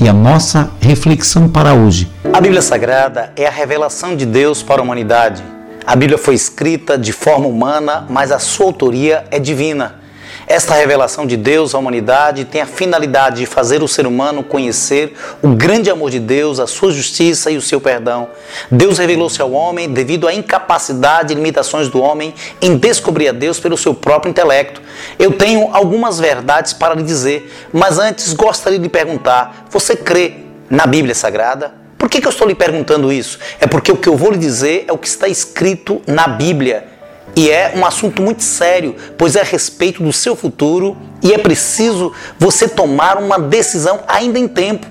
e a nossa reflexão para hoje. A Bíblia Sagrada é a revelação de Deus para a humanidade. A Bíblia foi escrita de forma humana, mas a sua autoria é divina. Esta revelação de Deus à humanidade tem a finalidade de fazer o ser humano conhecer o grande amor de Deus, a sua justiça e o seu perdão. Deus revelou-se ao homem devido à incapacidade e limitações do homem em descobrir a Deus pelo seu próprio intelecto. Eu tenho algumas verdades para lhe dizer, mas antes gostaria de perguntar: você crê na Bíblia Sagrada? Por que, que eu estou lhe perguntando isso? É porque o que eu vou lhe dizer é o que está escrito na Bíblia. E é um assunto muito sério, pois é a respeito do seu futuro e é preciso você tomar uma decisão ainda em tempo,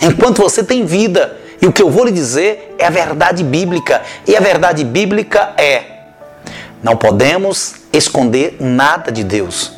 enquanto você tem vida. E o que eu vou lhe dizer é a verdade bíblica. E a verdade bíblica é: não podemos esconder nada de Deus.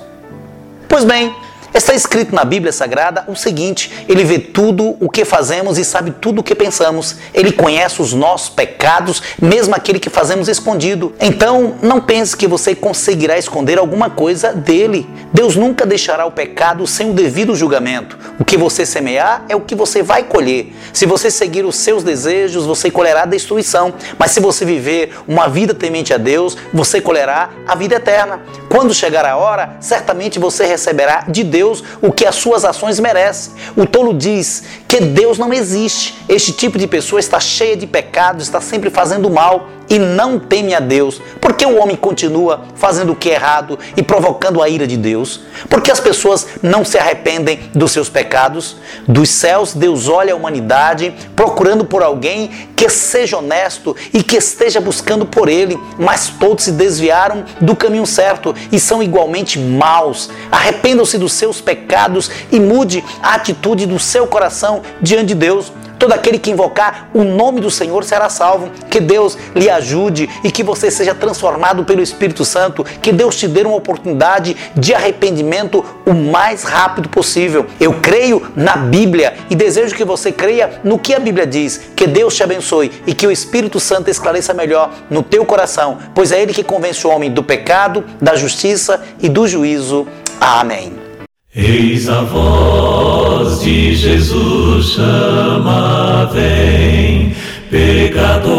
Pois bem, Está escrito na Bíblia Sagrada o seguinte: Ele vê tudo o que fazemos e sabe tudo o que pensamos. Ele conhece os nossos pecados, mesmo aquele que fazemos escondido. Então, não pense que você conseguirá esconder alguma coisa dele. Deus nunca deixará o pecado sem o devido julgamento. O que você semear é o que você vai colher. Se você seguir os seus desejos, você colherá destruição. Mas se você viver uma vida temente a Deus, você colherá a vida eterna. Quando chegar a hora, certamente você receberá de Deus Deus o que as suas ações merecem. O tolo diz que Deus não existe. Este tipo de pessoa está cheia de pecados, está sempre fazendo mal e não teme a Deus. Por que o homem continua fazendo o que é errado e provocando a ira de Deus? Porque as pessoas não se arrependem dos seus pecados? Dos céus, Deus olha a humanidade procurando por alguém que seja honesto e que esteja buscando por ele, mas todos se desviaram do caminho certo e são igualmente maus. Arrependam-se dos seus pecados e mude a atitude do seu coração diante de Deus. Todo aquele que invocar o nome do Senhor será salvo. Que Deus lhe ajude e que você seja transformado pelo Espírito Santo. Que Deus te dê uma oportunidade de arrependimento o mais rápido possível. Eu creio na Bíblia e desejo que você creia no que a Bíblia diz. Que Deus te abençoe e que o Espírito Santo esclareça melhor no teu coração, pois é Ele que convence o homem do pecado, da justiça e do juízo. Amém. Eis a voz de Jesus chama, vem, pecador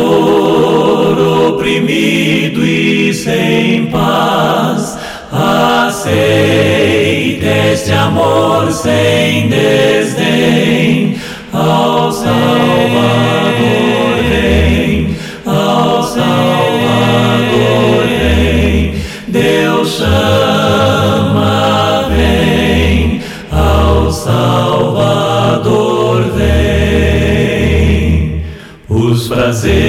oprimido e sem paz, aceita este amor sem desdém, Salvador vem. Os prazeres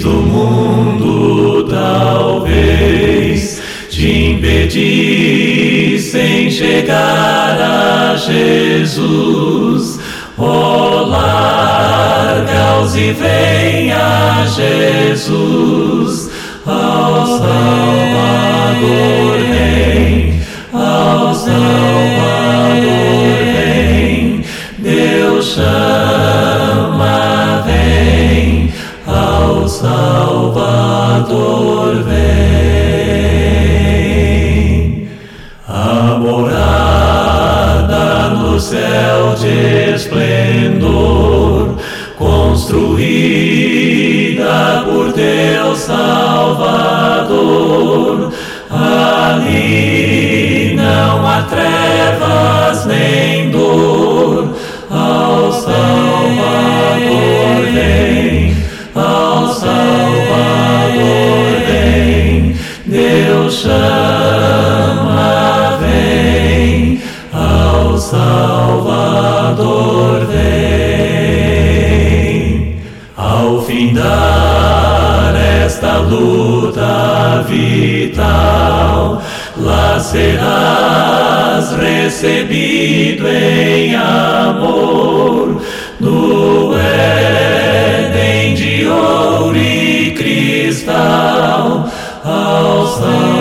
do mundo talvez te impedissem chegar a Jesus. Oh, larga-os e vem a Jesus, ao Salvador Salvador. Vem. A morada no céu de esplendor, construída por Deus Salvador. Ali Salvador vem, ao findar esta luta vital, lá serás recebido em amor no Éden de ouro e cristal. Ao Salvador